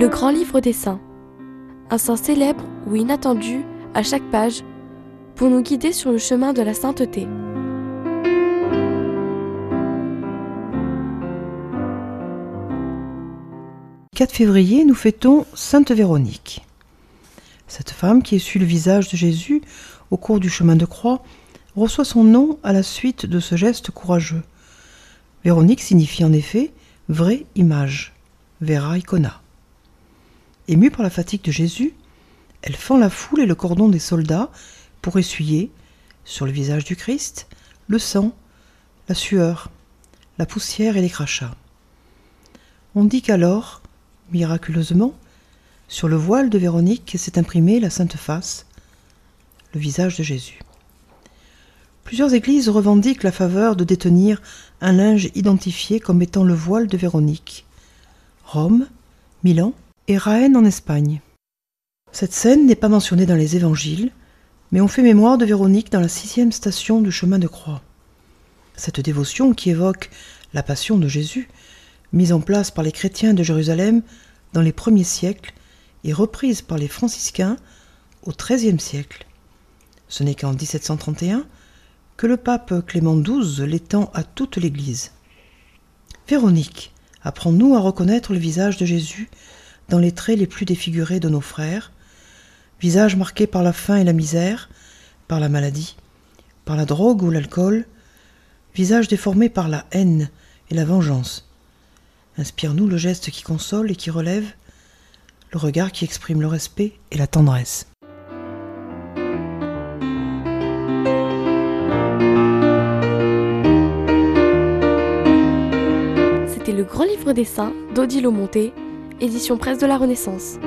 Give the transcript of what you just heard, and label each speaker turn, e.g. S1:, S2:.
S1: Le grand livre des saints. Un saint célèbre ou inattendu à chaque page pour nous guider sur le chemin de la sainteté.
S2: Le 4 février, nous fêtons Sainte Véronique. Cette femme qui essuie le visage de Jésus au cours du chemin de croix reçoit son nom à la suite de ce geste courageux. Véronique signifie en effet vraie image, vera icona. Émue par la fatigue de Jésus, elle fend la foule et le cordon des soldats pour essuyer, sur le visage du Christ, le sang, la sueur, la poussière et les crachats. On dit qu'alors, miraculeusement, sur le voile de Véronique s'est imprimée la sainte face, le visage de Jésus. Plusieurs églises revendiquent la faveur de détenir un linge identifié comme étant le voile de Véronique. Rome, Milan et Raenne en Espagne. Cette scène n'est pas mentionnée dans les évangiles, mais on fait mémoire de Véronique dans la sixième station du chemin de croix. Cette dévotion qui évoque la passion de Jésus, mise en place par les chrétiens de Jérusalem dans les premiers siècles et reprise par les franciscains au XIIIe siècle. Ce n'est qu'en 1731 que le pape Clément XII l'étend à toute l'Église. Véronique, apprends-nous à reconnaître le visage de Jésus dans les traits les plus défigurés de nos frères, visage marqué par la faim et la misère, par la maladie, par la drogue ou l'alcool, visage déformé par la haine et la vengeance. Inspire-nous le geste qui console et qui relève, le regard qui exprime le respect et la tendresse.
S1: C'était le grand livre des saints d'Odile Monté, édition presse de la Renaissance.